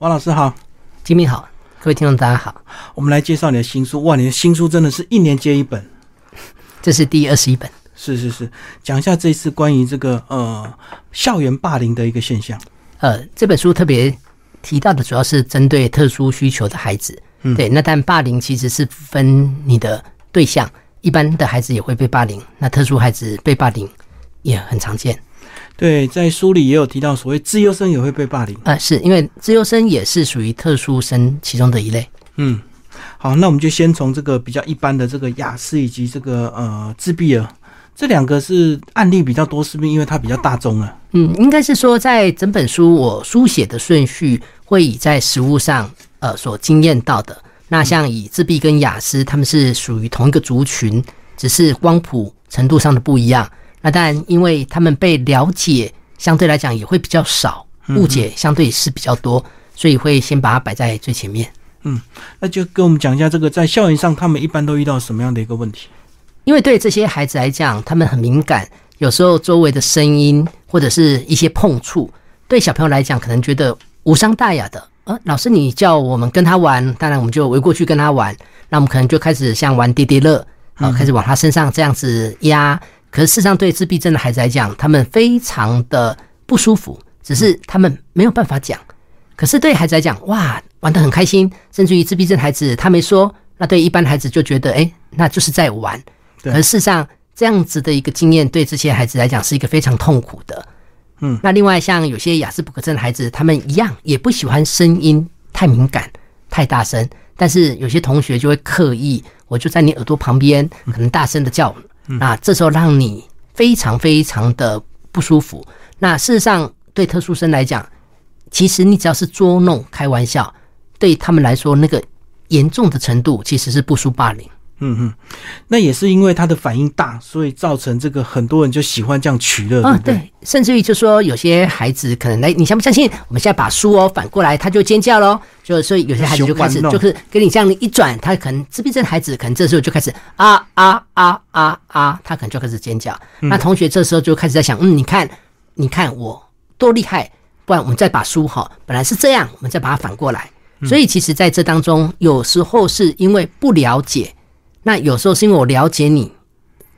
王老师好，金明好，各位听众大家好，我们来介绍你的新书。哇，你的新书真的是一年接一本，这是第二十一本。是是是，讲一下这一次关于这个呃校园霸凌的一个现象。呃，这本书特别提到的主要是针对特殊需求的孩子，嗯对。那但霸凌其实是分你的对象，一般的孩子也会被霸凌，那特殊孩子被霸凌也很常见。对，在书里也有提到，所谓自优生也会被霸凌。啊，是因为自优生也是属于特殊生其中的一类。嗯，好，那我们就先从这个比较一般的这个雅思以及这个呃自闭儿这两个是案例比较多，是不是因为它比较大众啊？嗯，应该是说，在整本书我书写的顺序会以在实物上呃所经验到的。那像以自闭跟雅思，他们是属于同一个族群，只是光谱程度上的不一样。那当然，因为他们被了解相对来讲也会比较少，误解相对是比较多，所以会先把它摆在最前面。嗯那就跟我们讲一下这个在校园上他们一般都遇到什么样的一个问题？因为对这些孩子来讲，他们很敏感，有时候周围的声音或者是一些碰触，对小朋友来讲可能觉得无伤大雅的。呃，老师你叫我们跟他玩，当然我们就围过去跟他玩，那我们可能就开始像玩叠叠乐，啊、开始往他身上这样子压。可是事实上，对自闭症的孩子来讲，他们非常的不舒服，只是他们没有办法讲。可是对孩子来讲，哇，玩得很开心，甚至于自闭症孩子他没说，那对一般孩子就觉得，哎，那就是在玩。对可是事实上，这样子的一个经验对这些孩子来讲是一个非常痛苦的。嗯，那另外像有些雅思伯格症的孩子，他们一样也不喜欢声音太敏感、太大声，但是有些同学就会刻意，我就在你耳朵旁边，可能大声的叫，那这时候让你非常非常的不舒服。那事实上，对特殊生来讲，其实你只要是捉弄、开玩笑，对他们来说，那个严重的程度其实是不输霸凌。嗯嗯，那也是因为他的反应大，所以造成这个很多人就喜欢这样取乐，啊，对不对？对，甚至于就说有些孩子可能来，你相不相信？我们现在把书哦反过来，他就尖叫喽。就所以有些孩子就开始就是给你这样一转，他可能自闭症孩子可能这时候就开始啊啊啊啊啊，他可能就开始尖叫。那同学这时候就开始在想，嗯，你看，你看我多厉害，不然我们再把书哈，本来是这样，我们再把它反过来。所以其实在这当中，有时候是因为不了解，那有时候是因为我了解你，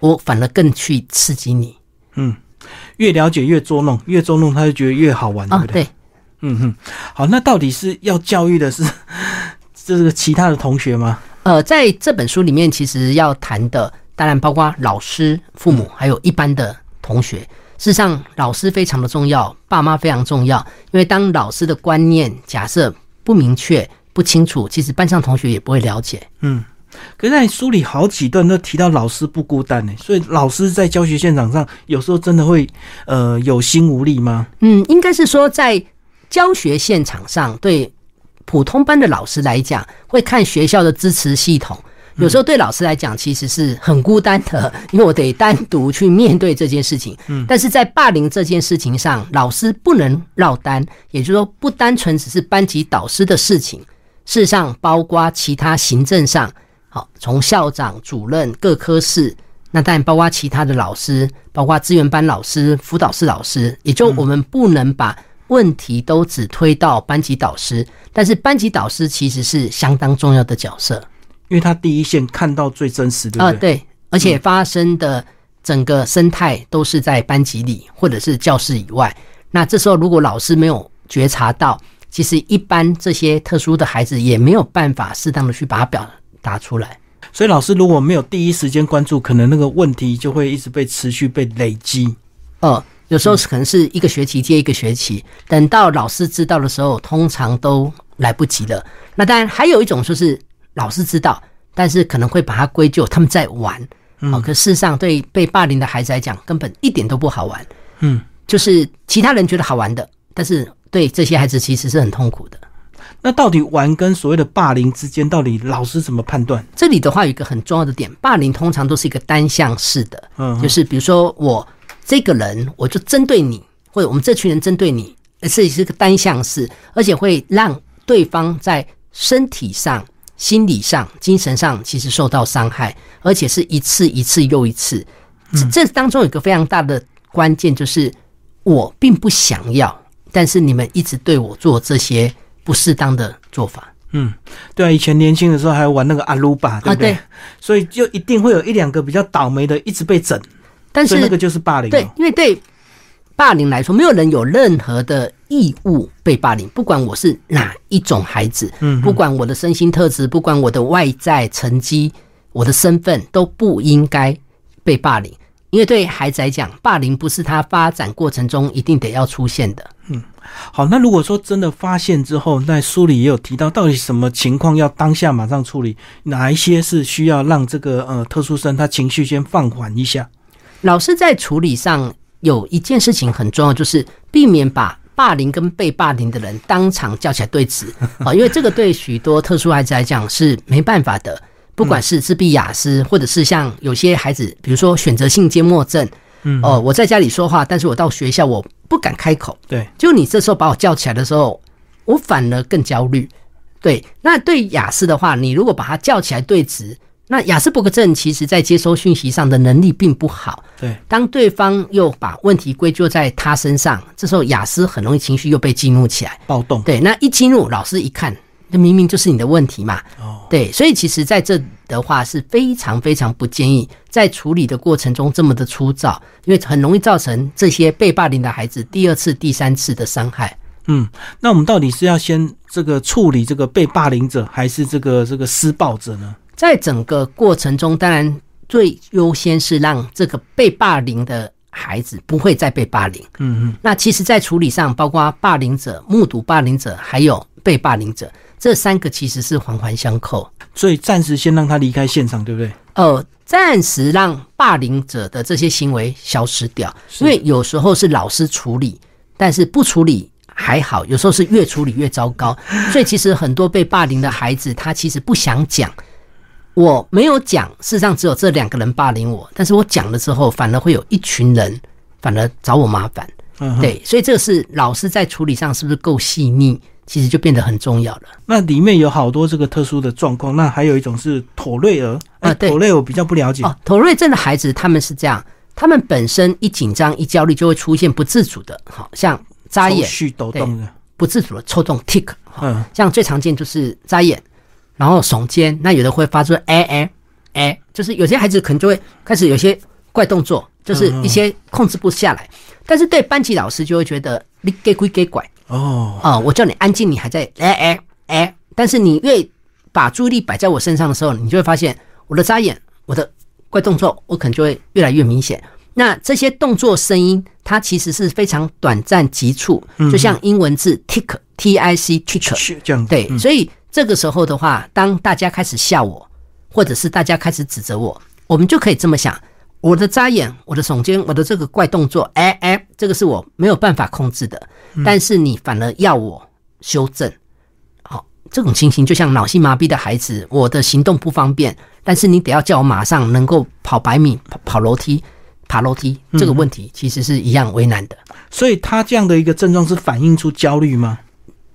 我反而更去刺激你。嗯越了解越捉弄，越捉弄他就觉得越好玩，对啊，不对？对。嗯哼，好，那到底是要教育的是 这个其他的同学吗？呃，在这本书里面，其实要谈的当然包括老师、父母，还有一般的同学。事实上，老师非常的重要，爸妈非常重要，因为当老师的观念假设不明确、不清楚，其实班上同学也不会了解。嗯，可是在书里好几段都提到老师不孤单呢，所以老师在教学现场上有时候真的会呃有心无力吗？嗯，应该是说在教学现场上，对普通班的老师来讲，会看学校的支持系统。有时候对老师来讲，其实是很孤单的，因为我得单独去面对这件事情。嗯，但是在霸凌这件事情上，老师不能落单，也就是说，不单纯只是班级导师的事情，事实上包括其他行政上，好，从校长、主任、各科室，那当然包括其他的老师，包括资源班老师、辅导室老师，也就我们不能把问题都只推到班级导师，但是班级导师其实是相当重要的角色。因为他第一线看到最真实，的啊、不对？对，而且发生的整个生态都是在班级里或者是教室以外。那这时候如果老师没有觉察到，其实一般这些特殊的孩子也没有办法适当的去把它表达出来。所以老师如果没有第一时间关注，可能那个问题就会一直被持续被累积。呃，有时候是可能是一个学期接一个学期，等到老师知道的时候，通常都来不及了。那当然还有一种就是老师知道，但是可能会把它归咎他们在玩。哦，可事实上对被霸凌的孩子来讲，根本一点都不好玩。嗯，就是其他人觉得好玩的，但是对这些孩子其实是很痛苦的。那到底玩跟所谓的霸凌之间，到底老师怎么判断？这里的话有一个很重要的点，霸凌通常都是一个单向式的，嗯就是比如说我这个人我就针对你，或者我们这群人针对你，而这是个单向式，而且会让对方在身体上、心理上、精神上其实受到伤害，而且是一次一次又一次。这这当中有一个非常大的关键，就是我并不想要，但是你们一直对我做这些不适当的做法。嗯，对啊，以前年轻的时候还玩那个阿鲁巴，对不对？啊对所以就一定会有一两个比较倒霉的，一直被整，但是那个就是霸凌、对哦。，因为对霸凌来说，没有人有任何的义务被霸凌，不管我是哪一种孩子，嗯不管我的身心特质，不管我的外在成绩，我的身份都不应该被霸凌。因为对孩子来讲，霸凌不是他发展过程中一定得要出现的。嗯好，那如果说真的发现之后，那书里也有提到，到底什么情况要当下马上处理，哪一些是需要让这个呃特殊生他情绪先放缓一下？老师在处理上有一件事情很重要，就是避免把霸凌跟被霸凌的人当场叫起来对峙啊，因为这个对许多特殊孩子来讲是没办法的。不管是自闭雅思，或者是像有些孩子，比如说选择性缄默症，嗯，哦，我在家里说话，但是我到学校我不敢开口，对，就你这时候把我叫起来的时候，我反而更焦虑。对，那对雅思的话，你如果把他叫起来对峙，那雅思伯格症其实在接收讯息上的能力并不好。对，当对方又把问题归咎在他身上，这时候雅思很容易情绪又被激怒起来。暴动，对，那一激怒，老师一看，那明明就是你的问题嘛。哦，对，所以其实在这的话是非常非常不建议在处理的过程中这么的粗糙，因为很容易造成这些被霸凌的孩子第二次、第三次的伤害。嗯，那我们到底是要先这个处理这个被霸凌者，还是这个这个施暴者呢？在整个过程中，当然最优先是让这个被霸凌的孩子不会再被霸凌。嗯嗯，那其实，在处理上，包括霸凌者、目睹霸凌者，还有被霸凌者，这三个其实是环环相扣。所以暂时先让他离开现场，对不对？呃，暂时让霸凌者的这些行为消失掉，因为有时候是老师处理，但是不处理还好，有时候是越处理越糟糕。所以其实很多被霸凌的孩子，他其实不想讲。我没有讲，事实上只有这两个人霸凌我，但是我讲了之后，反而会有一群人反而找我麻烦。嗯，对，所以这个是老师在处理上是不是够细腻，其实就变得很重要了。那里面有好多这个特殊的状况，那还有一种是妥瑞儿，哎、啊对妥瑞我比较不了解。哦，妥瑞症的孩子他们是这样，他们本身一紧张、一焦虑就会出现不自主的，好像眨眼抽、搐抖动的，不自主的抽动 tick，嗯，像最常见就是眨眼，然后耸肩，那有的会发出哎哎哎，就是有些孩子可能就会开始有些怪动作，就是一些控制不下来。但是对班级老师就会觉得你给鬼给拐哦，啊、我叫你安静，你还在哎哎哎，但是你越把注意力摆在我身上的时候，你就会发现我的眨眼、我的怪动作，我可能就会越来越明显。那这些动作声音，它其实是非常短暂急促，就像英文字 tick t i c tick，是这样，对，嗯。所以这个时候的话，当大家开始笑我，或者是大家开始指责我，我们就可以这么想：我的眨眼、我的耸肩、我的这个怪动作，哎哎，这个是我没有办法控制的。但是你反而要我修正，好、这种情形就像脑性麻痹的孩子，我的行动不方便，但是你得要叫我马上能够跑百米、跑跑楼梯、爬楼梯，这个问题其实是一样为难的。所以他这样的一个症状是反映出焦虑吗？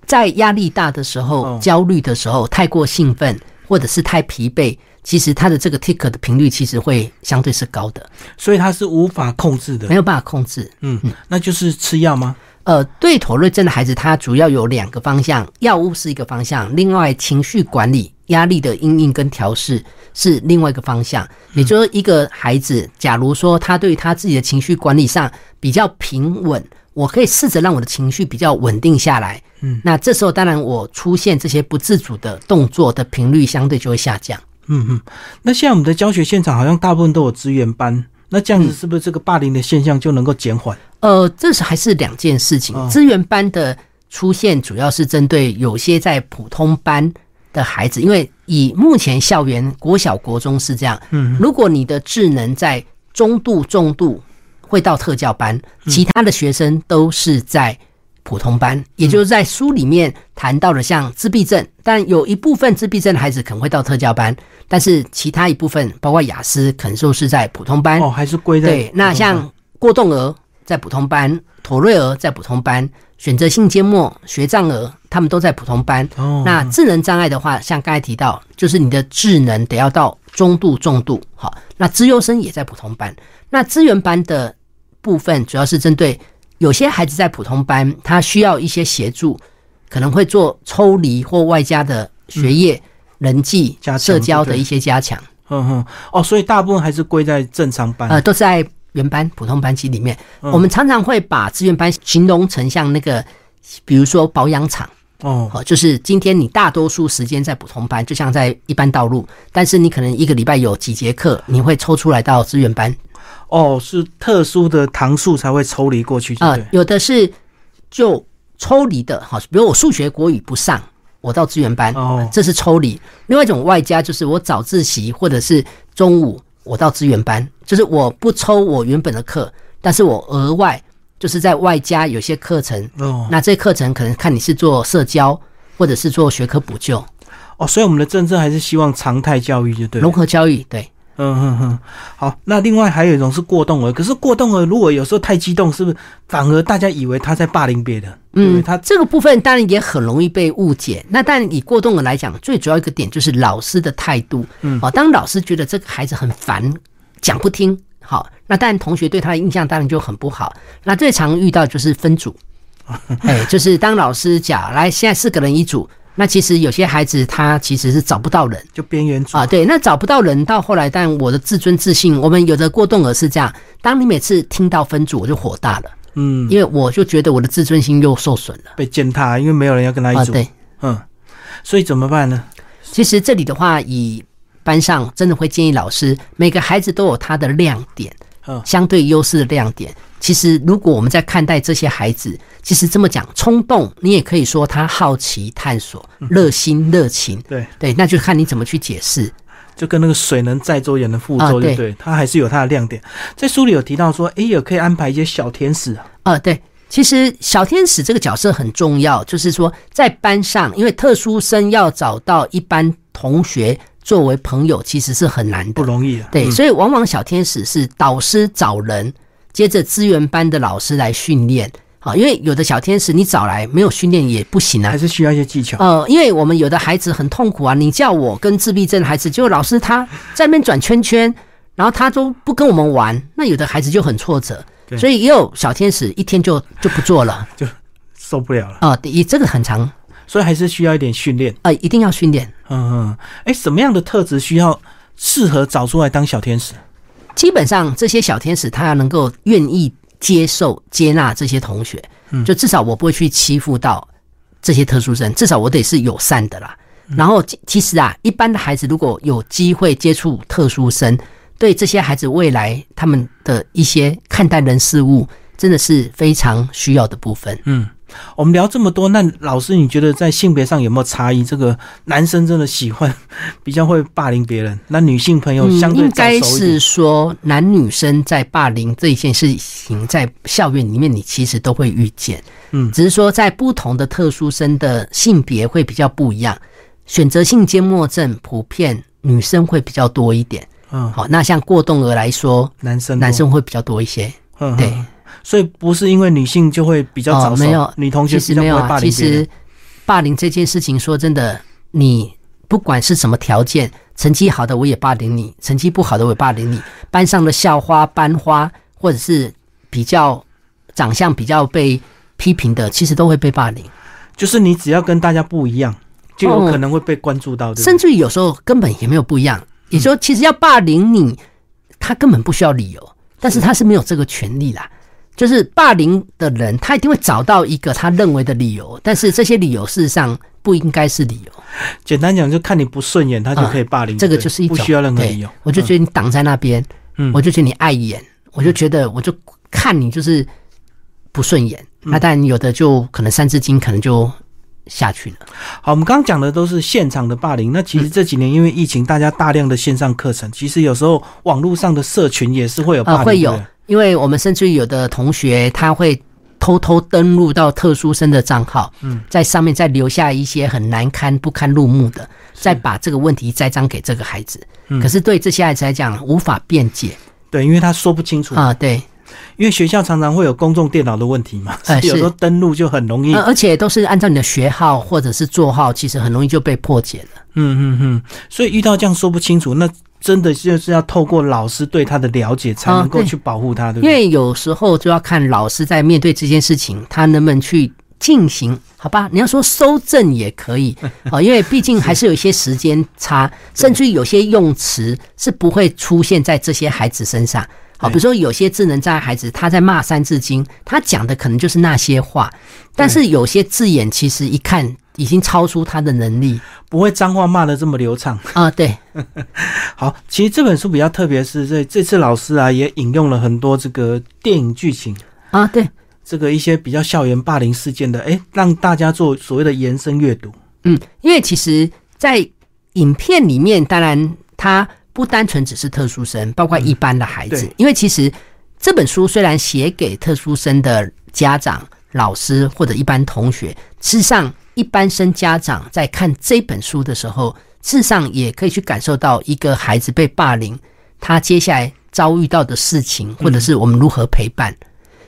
在压力大的时候、哦焦虑的时候、太过兴奋或者是太疲惫，其实他的这个 tick 的频率其实会相对是高的，所以他是无法控制的没。有办法控制。嗯，那就是吃药吗？呃，对妥瑞症的孩子，他主要有两个方向，药物是一个方向，另外情绪管理、压力的应应跟调试是另外一个方向。也就是说，一个孩子，假如说他对他自己的情绪管理上比较平稳，我可以试着让我的情绪比较稳定下来。嗯，那这时候当然我出现这些不自主的动作的频率相对就会下降。嗯嗯。那现在我们的教学现场好像大部分都有资源班，那这样子是不是这个霸凌的现象就能够减缓？呃，这是还是两件事情哦。资源班的出现主要是针对有些在普通班的孩子，因为以目前校园国小、国中是这样。嗯，如果你的智能在中度、重度，会到特教班，其他的学生都是在普通班，也就是在书里面谈到的像自闭症，但有一部分自闭症的孩子可能会到特教班，但是其他一部分，包括雅思，可能就是在普通班。哦，还是归在对，那像过动儿在普通班，妥瑞儿在普通班，选择性缄默、学障儿他们都在普通班。哦，那智能障碍的话，像刚才提到，就是你的智能得要到中度、重度。好，那资优生也在普通班。那资源班的部分主要是针对有些孩子在普通班，他需要一些协助，可能会做抽离或外加的学业、人际加、社交的一些加强。嗯哼，哦，所以大部分还是归在正常班。呃，都是在原班普通班级里面。嗯我们常常会把资源班形容成像那个，比如说保养厂。哦，哦，就是今天你大多数时间在普通班，就像在一般道路，但是你可能一个礼拜有几节课，你会抽出来到资源班哦，是特殊的堂数才会抽离过去，对啊？有的是就抽离的，好，比如我数学国语不上，我到资源班，哦这是抽离。另外一种外加就是我早自习或者是中午我到资源班，就是我不抽我原本的课，但是我额外就是在外加有些课程，哦那这课程可能看你是做社交或者是做学科补救、哦，所以我们的政策还是希望常态教育，就对了。融合教育，对。嗯哼哼，好，那另外还有一种是过动儿，可是过动儿如果有时候太激动，是不是反而大家以为他在霸凌别人？嗯，他这个部分当然也很容易被误解。那但以过动儿来讲，最主要一个点就是老师的态度。嗯哦，当老师觉得这个孩子很烦，讲不听，好，那但同学对他的印象当然就很不好。那最常遇到就是分组，哎，就是当老师讲来，现在四个人一组。那其实有些孩子他其实是找不到人就边缘组啊，对，那找不到人到后来，但我的自尊自信，我们有的过动儿是这样，当你每次听到分组，我就火大了，嗯，因为我就觉得我的自尊心又受损了被践踏，因为没有人要跟他一啊，组。对。嗯，所以怎么办呢？其实这里的话，以班上真的会建议老师，每个孩子都有他的亮点，嗯相对优势的亮点。其实，如果我们在看待这些孩子，其实这么讲，冲动，你也可以说他好奇、探索、热心、热情，对，对，那就看你怎么去解释。就跟那个水能载舟也能覆舟，啊对就对，他还是有他的亮点。在书里有提到说，哎，也可以安排一些小天使啊。呃，对，其实小天使这个角色很重要，就是说在班上，因为特殊生要找到一般同学作为朋友，其实是很难的不。容易啊。对，嗯所以往往小天使是导师找人，接着资源班的老师来训练。好，因为有的小天使你找来没有训练也不行啊还。是需要一些技巧。呃，因为我们有的孩子很痛苦啊，你叫我跟自闭症的孩子，结果老师他在那边转圈圈，然后他都不跟我们玩，那有的孩子就很挫折。所以也有小天使一天就就不做了就受不了了，啊，也、这个很长所以还是需要一点训练。呃，一定要训练。嗯嗯，哎，什么样的特质需要适合找出来当小天使？基本上这些小天使他要能够愿意接受、接纳这些同学，嗯就至少我不会去欺负到这些特殊生，至少我得是友善的啦。然后其其实啊，一般的孩子如果有机会接触特殊生，对这些孩子未来他们的一些看待人事物，真的是非常需要的部分。嗯，我们聊这么多，那老师你觉得在性别上有没有差异？这个男生真的喜欢比较会霸凌别人，那女性朋友相对嗯应该是说男女生在霸凌这一件事情，在校园里面你其实都会遇见，嗯。只是说在不同的特殊生的性别会比较不一样。选择性缄默症普遍女生会比较多一点，嗯，好，那像过动儿来说，男生男生会比较多一些。嗯对，嗯所以不是因为女性就会比较早熟，哦没有女同学其实没有啊，其霸凌别人实霸凌这件事情，说真的，你不管是什么条件，成绩好的我也霸凌你，成绩不好的我也霸凌你，班上的校花、班花，或者是比较长相比较被批评的，其实都会被霸凌，就是你只要跟大家不一样，就有可能会被关注到，对不甚？至于有时候根本也没有不一样。也就是说，其实要霸凌你，他根本不需要理由，但是他是没有这个权利啦。就是霸凌的人，他一定会找到一个他认为的理由，但是这些理由事实上不应该是理由。简单讲，就看你不顺眼，他就可以霸凌这个就是一种不需要任何理由。我就觉得你挡在那边，嗯我就觉得你碍眼，我就觉得我就看你就是不顺眼。嗯那当然有的就可能三字经可能就下去了。好，我们刚刚讲的都是现场的霸凌。那其实这几年因为疫情，大家大量的线上课程，其实有时候网络上的社群也是会有霸呃，凌，因为我们甚至于有的同学他会偷偷登录到特殊生的账号，嗯，在上面再留下一些很难堪、不堪入目的，再把这个问题栽赃给这个孩子。嗯。可是对这些孩子来讲，无法辩解。对，因为他说不清楚，啊、对，因为学校常常会有公众电脑的问题嘛，呃 有时候登录就很容易。呃而且都是按照你的学号或者是座号，其实很容易就被破解了。嗯嗯嗯，所以遇到这样说不清楚，那真的就是要透过老师对他的了解，才能够去保护他，对不因？为有时候就要看老师在面对这件事情，他能不能去进行，好吧？你要说收正也可以，哦，因为毕竟还是有一些时间差，甚至于有些用词是不会出现在这些孩子身上。好，比如说有些智能障碍孩子，他在骂《三字经》，他讲的可能就是那些话，但是有些字眼其实一看已经超出他的能力，不会脏话骂的这么流畅。啊。对，好，其实这本书比较特别，是这这次老师啊也引用了很多这个电影剧情，啊，对，这个一些比较校园霸凌事件的，哎，让大家做所谓的延伸阅读。嗯，因为其实，在影片里面，当然他不单纯只是特殊生，包括一般的孩子。对因为其实这本书虽然写给特殊生的家长、老师或者一般同学，事实上一般生家长在看这本书的时候，事实上也可以去感受到一个孩子被霸凌，他接下来遭遇到的事情，或者是我们如何陪伴。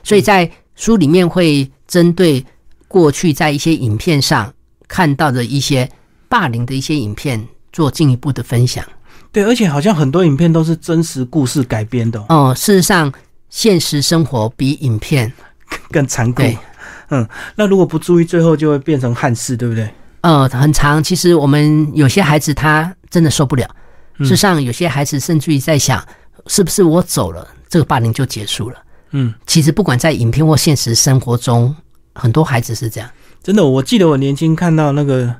所以在书里面会针对过去在一些影片上看到的一些霸凌的一些影片做进一步的分享。对，而且好像很多影片都是真实故事改编的、哦，哦、事实上，现实生活比影片更残酷。对，嗯，那如果不注意，最后就会变成憾事，对不对？呃很长。其实我们有些孩子他真的受不了，事实上有些孩子甚至于在想，是不是我走了，这个霸凌就结束了？嗯，其实不管在影片或现实生活中，很多孩子是这样。真的，我记得我年轻看到那个，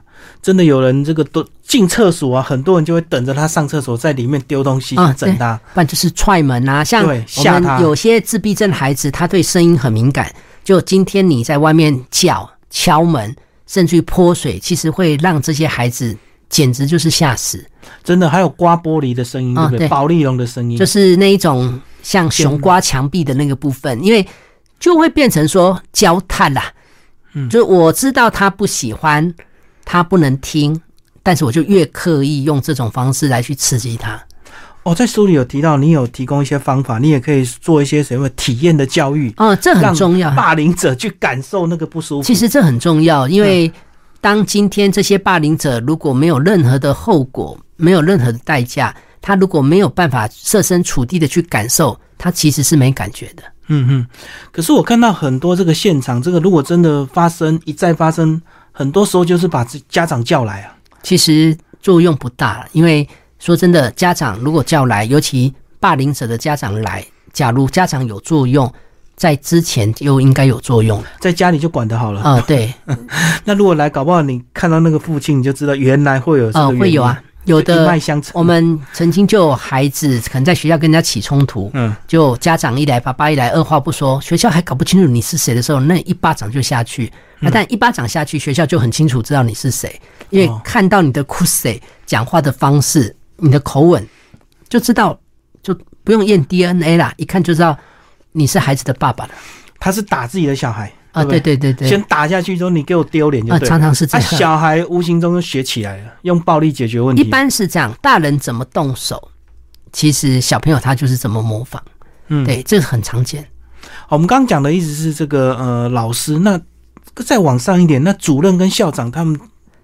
真的有人这个都进厕所啊，很多人就会等着他上厕所，在里面丢东西啊去整他。不然就是踹门啊，像对我吓他们有些自闭症孩子，他对声音很敏感，就今天你在外面叫、敲门，甚至于泼水，其实会让这些孩子简直就是吓死，真的，还有刮玻璃的声音，对不对？啊对保利龙的声音，就是那一种像熊刮墙壁的那个部分，因为就会变成说焦炭啦。嗯就是我知道他不喜欢，他不能听，但是我就越刻意用这种方式来去刺激他。哦，在书里有提到，你有提供一些方法，你也可以做一些什么体验的教育，哦，这很重要。霸凌者去感受那个不舒服。其实这很重要，因为当今天这些霸凌者如果没有任何的后果，没有任何的代价，他如果没有办法设身处地的去感受，他其实是没感觉的。嗯哼，可是我看到很多这个现场，这个如果真的发生一再发生，很多时候就是把这家长叫来啊。其实作用不大，因为说真的，家长如果叫来，尤其霸凌者的家长来，假如家长有作用，在之前就应该有作用了。在家里就管得好了。啊、对，那如果来，搞不好你看到那个父亲，你就知道原来会有啊呃，会有啊，，有一的脉相承。我们曾经就有孩子可能在学校跟人家起冲突，嗯，就家长一来，爸爸一来，二话不说，学校还搞不清楚你是谁的时候，那一巴掌就下去。那但一巴掌下去，学校就很清楚知道你是谁，因为哦看到你的哭谁讲话的方式、你的口吻，就知道，就不用验 DNA 啦，一看就知道你是孩子的爸爸了。他是打自己的小孩啊，对对对对对，先打下去之后，你给我丢脸就啊，对了。常常是这啊，样。小孩无形中就学起来了，用暴力解决问题。一，般是这样，大人怎么动手，其实小朋友他就是怎么模仿。嗯，对，这个很常见。好我们刚刚讲的意思是这个呃，老师那再往上一点，那主任跟校长他们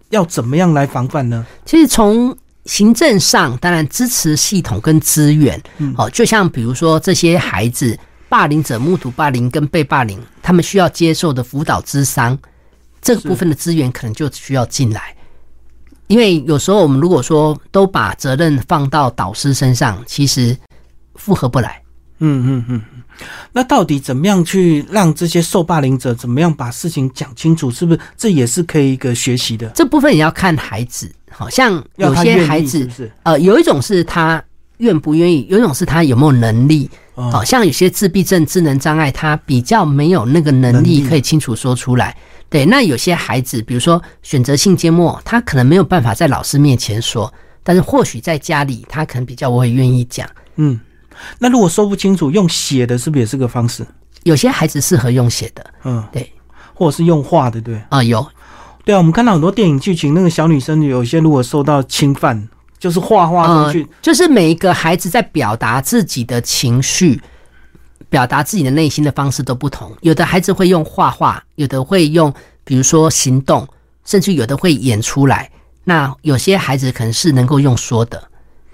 要怎么样来防范呢？其实从行政上，当然支持系统跟资源，嗯好、就像比如说这些孩子霸凌者目睹霸凌跟被霸凌，他们需要接受的辅导咨商，这个部分的资源可能就需要进来。因为有时候我们如果说都把责任放到导师身上，其实负荷不来。嗯嗯嗯。嗯那到底怎么样去让这些受霸凌者怎么样把事情讲清楚？是不是这也是可以一个学习的？这部分也要看孩子，好像有些孩子是是？呃，有一种是他愿不愿意，有一种是他有没有能力。哦好、像有些自闭症、智能障碍，他比较没有那个能力可以清楚说出来。对，那有些孩子，比如说选择性缄默，他可能没有办法在老师面前说，但是或许在家里，他可能比较会愿意讲。嗯，那如果说不清楚，用写的是不是也是个方式？有些孩子适合用写的，嗯，对，或者是用画的，对。啊、有对啊，我们看到很多电影剧情，那个小女生有些如果受到侵犯，就是画画就是每一个孩子在表达自己的情绪、表达自己的内心的方式都不同。有的孩子会用画画，有的会用，比如说行动，甚至有的会演出来。那有些孩子可能是能够用说的，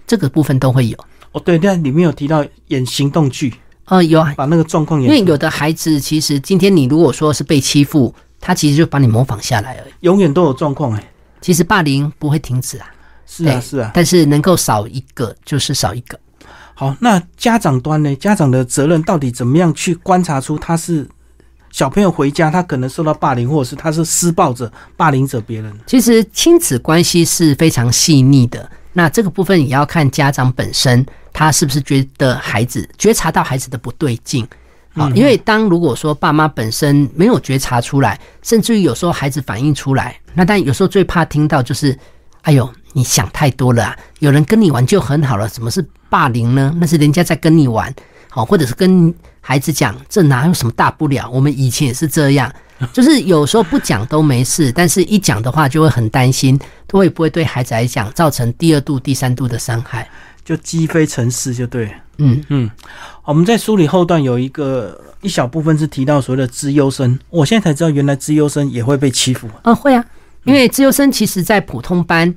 这个部分都会有。哦，对，那里面有提到演行动剧，呃，有啊，把那个状况演因为。有的孩子其实今天你如果说是被欺负，他其实就把你模仿下来而已。永远都有状况哎。其实霸凌不会停止啊，是啊是啊。但是能够少一个就是少一个。好，那家长端呢？家长的责任到底怎么样去观察出他是小朋友回家，他可能受到霸凌，或者是他是施暴者、霸凌者别人？其实亲子关系是非常细腻的，那这个部分也要看家长本身，他是不是觉得孩子觉察到孩子的不对劲。好，因为当如果说爸妈本身没有觉察出来，甚至于有时候孩子反映出来，那但有时候最怕听到就是，哎呦，你想太多了啊！有人跟你玩就很好了，怎么是霸凌呢？那是人家在跟你玩，好，或者是跟孩子讲，这哪有什么大不了？我们以前也是这样，就是有时候不讲都没事，但是一讲的话就会很担心，会不会对孩子来讲造成第二度、第三度的伤害？就鸡飞成是，就对了。嗯嗯，我们在梳理后段有一个一小部分是提到所谓的资优生，我现在才知道原来资优生也会被欺负。嗯，会啊，因为资优生其实在普通班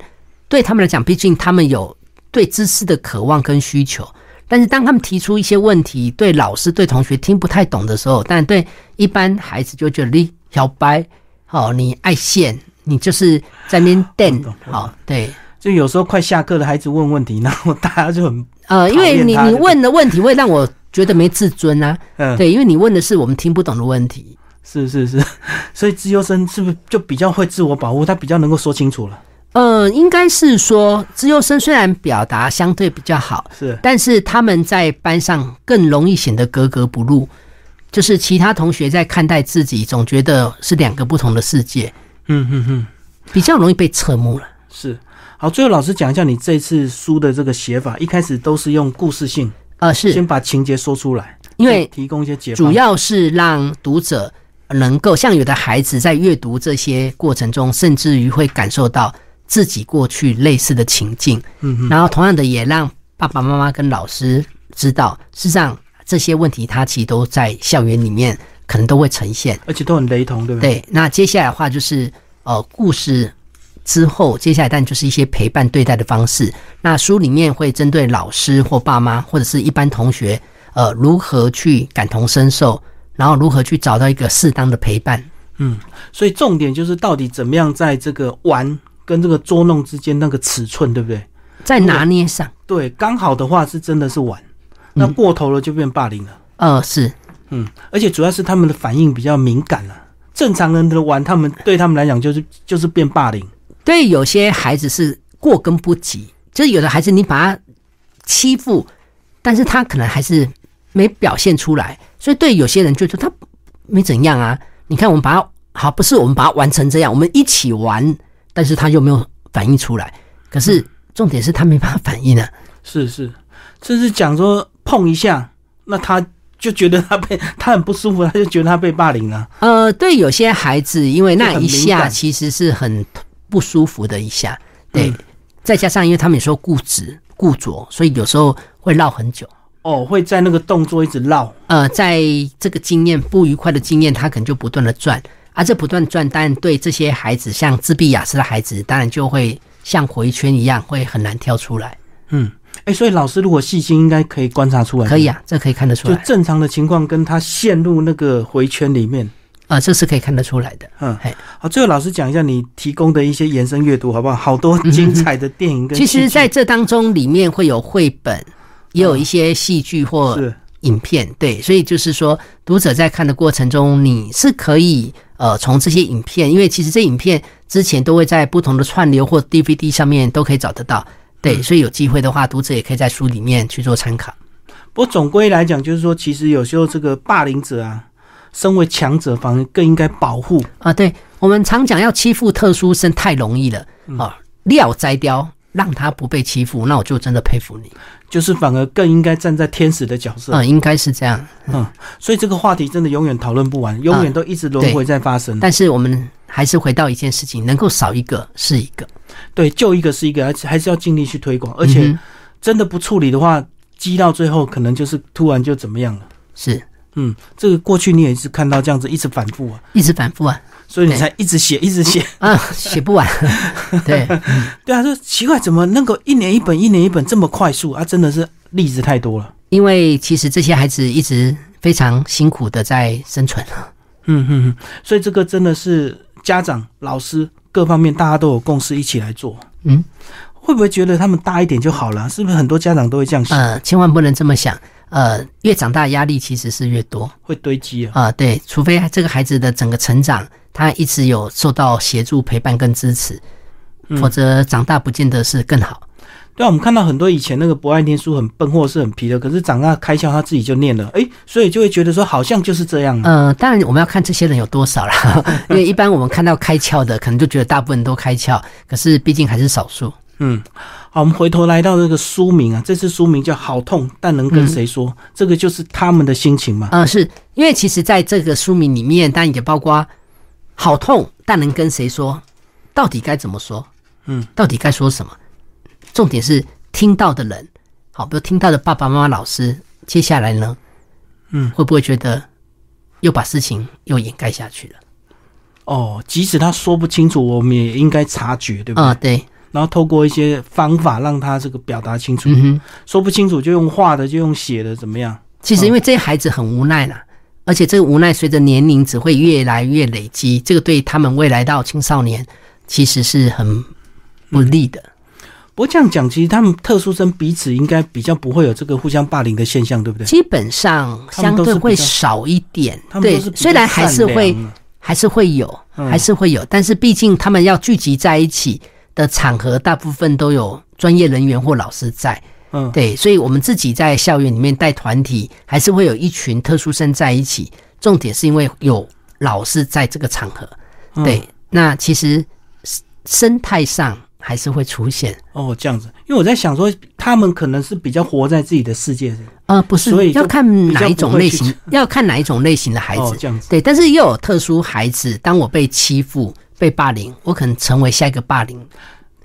对他们来讲，毕竟他们有对知识的渴望跟需求，但是当他们提出一些问题，对老师、对同学听不太懂的时候，但对一般孩子就觉得你小白，哦，你爱现，你就是在那边瞪懂，懂好，对，就有时候快下课了，孩子问问题，然后大家就很呃，因为你你问的问题会让我觉得没自尊啊，嗯，对，因为你问的是我们听不懂的问题，是是是，所以资优生是不是就比较会自我保护？他比较能够说清楚了？呃，应该是说自由生虽然表达相对比较好。是但是他们在班上更容易显得格格不入，就是其他同学在看待自己，总觉得是两个不同的世界，嗯嗯嗯，比较容易被侧目了。是。好，最后老师讲一下你这次书的这个写法，一开始都是用故事性，呃，是先把情节说出来，因为提供一些解放。主要是让读者能够像有的孩子在阅读这些过程中，甚至于会感受到自己过去类似的情境，嗯嗯，然后同样的也让爸爸妈妈跟老师知道，事实上这些问题它其实都在校园里面可能都会呈现。而且都很雷同，对不对？对，那接下来的话就是呃故事之后，接下来但就是一些陪伴对待的方式。那书里面会针对老师或爸妈或者是一般同学，呃，如何去感同身受，然后如何去找到一个适当的陪伴。嗯，所以重点就是到底怎么样在这个玩跟这个捉弄之间那个尺寸，对不对？在拿捏上，对，刚好的话是真的是玩，那嗯过头了就变霸凌了。呃，是嗯，而且主要是他们的反应比较敏感了、正常人的玩，他们对他们来讲就是就是变霸凌。对有些孩子是过跟不及，就是有的孩子你把他欺负，但是他可能还是没表现出来，所以对有些人就觉得他没怎样啊。你看我们把他好，不是我们把他玩成这样，我们一起玩，但是他又没有反应出来。可是重点是他没办法反应啊。是是，甚至讲说碰一下，那他就觉得他被他很不舒服，他就觉得他被霸凌了。呃，对有些孩子，因为那一下其实是很不舒服的一下，对，嗯再加上因为他们有时候固执固着，所以有时候会绕很久。哦，会在那个动作一直绕。呃，在这个经验不愉快的经验，他可能就不断的转，而、这不断转，当然对这些孩子，像自闭雅思的孩子，当然就会像回圈一样，会很难跳出来。嗯，哎、所以老师如果细心，应该可以观察出来。可以，啊，这可以看得出来，就正常的情况跟他陷入那个回圈里面。啊，这是可以看得出来的。嗯嘿，好，最后老师讲一下你提供的一些延伸阅读，好不好？好多精彩的电影跟其实，在这当中里面会有绘本，也有一些戏剧或是影片，对，所以就是说，读者在看的过程中，你是可以呃从这些影片，因为其实这影片之前都会在不同的串流或 DVD 上面都可以找得到，对，嗯所以有机会的话，读者也可以在书里面去做参考。不过总归来讲，就是说，其实有时候这个霸凌者啊，身为强者，反而更应该保护。啊，对我们常讲要欺负特殊生太容易了，啊哦，料摘掉，让他不被欺负，那我就真的佩服你。就是反而更应该站在天使的角色，嗯，应该是这样。嗯所以这个话题真的永远讨论不完，永远都一直轮回在发生。但是我们还是回到一件事情，能够少一个是一个，对，就一个是一个，而且还是要尽力去推广，而且真的不处理的话，积到最后可能就是突然就怎么样了。是嗯，这个过去你也是看到这样子一直反复啊，一直反复啊所以你才一直写，一直写。啊，写不完。对，对啊，说奇怪，怎么能够一年一本，一年一本这么快速啊？真的是例子太多了。因为其实这些孩子一直非常辛苦的在生存。嗯嗯嗯，所以这个真的是家长、老师各方面大家都有共识，一起来做。嗯，会不会觉得他们大一点就好了？是不是很多家长都会这样想？呃，千万不能这么想。呃，越长大压力其实是越多会堆积啊。啊、对，除非这个孩子的整个成长，他一直有受到协助、陪伴跟支持，否则长大不见得是更好。对啊，我们看到很多以前那个不爱念书、很笨或是很皮的，可是长大开窍他自己就念了，诶，所以就会觉得说好像就是这样。呃，当然我们要看这些人有多少啦，因为一般我们看到开窍的，可能就觉得大部分都开窍，可是毕竟还是少数。嗯，好，我们回头来到这个书名啊，这次书名叫《好痛但能跟谁说》，这个就是他们的心情嘛。呃，是因为其实在这个书名里面，当然也包括好痛，但能跟谁说？到底该怎么说？嗯，到底该说什么？重点是听到的人，好，比如听到的爸爸妈妈、老师，接下来呢，嗯，会不会觉得又把事情又掩盖下去了？哦，即使他说不清楚，我们也应该察觉，对不对？啊、对，然后透过一些方法让他这个表达清楚，嗯哼。说不清楚就用画的，就用写的，怎么样？其实因为这些孩子很无奈啦，而且这个无奈随着年龄只会越来越累积，这个对他们未来到青少年其实是很不利的。不过这样讲，其实他们特殊生彼此应该比较不会有这个互相霸凌的现象，对不对？基本上相对会少一点对虽然还是会还是会有，嗯还是会有，但是毕竟他们要聚集在一起的场合，大部分都有专业人员或老师在。嗯，对，所以我们自己在校园里面带团体，还是会有一群特殊生在一起。重点是因为有老师在这个场合，嗯对，那其实生生态上还是会出现。哦，这样子，因为我在想说，他们可能是比较活在自己的世界里，呃，不是所以，要看哪一种类型，要看哪一种类型的孩子。哦，这样子，对，但是又有特殊孩子，当我被欺负、被霸凌，我可能成为下一个霸凌。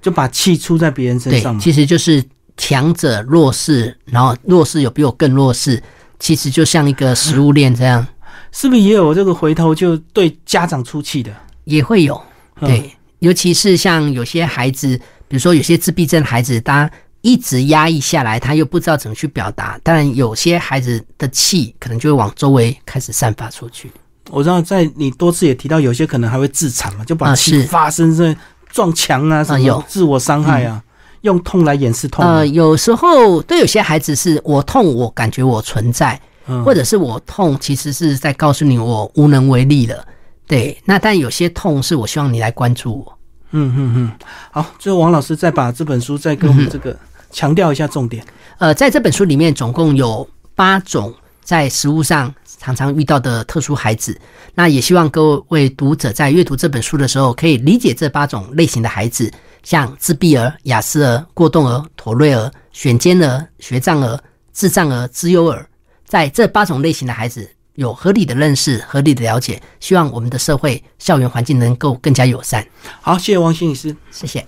就把气出在别人身上，对。其实就是强者弱势，然后弱势有比我更弱势，其实就像一个食物链这样，是不是也有这个回头就对家长出气的？也会有。嗯对，尤其是像有些孩子，比如说有些自闭症孩子，他一直压抑下来，他又不知道怎么去表达。当然，有些孩子的气可能就会往周围开始散发出去。我知道，在你多次也提到，有些可能还会自残嘛，就把气发生在撞墙啊，什么自我伤害啊，用痛来掩饰痛啊。呃，有时候对有些孩子是我痛，我感觉我存在，嗯或者是我痛，其实是在告诉你我无能为力了。对，那但有些痛是我希望你来关注我。嗯嗯嗯，好，最后王老师再把这本书再跟我们这个强调一下重点。呃，在这本书里面，总共有八种在食物上常常遇到的特殊孩子。那也希望各位读者在阅读这本书的时候，可以理解这八种类型的孩子，像自闭儿、雅思儿、过动儿、妥瑞儿、选尖儿、学障儿、智障儿、资优儿，在这八种类型的孩子有合理的认识、合理的了解，希望我们的社会校园环境能够更加友善。好，谢谢王心理师。谢谢。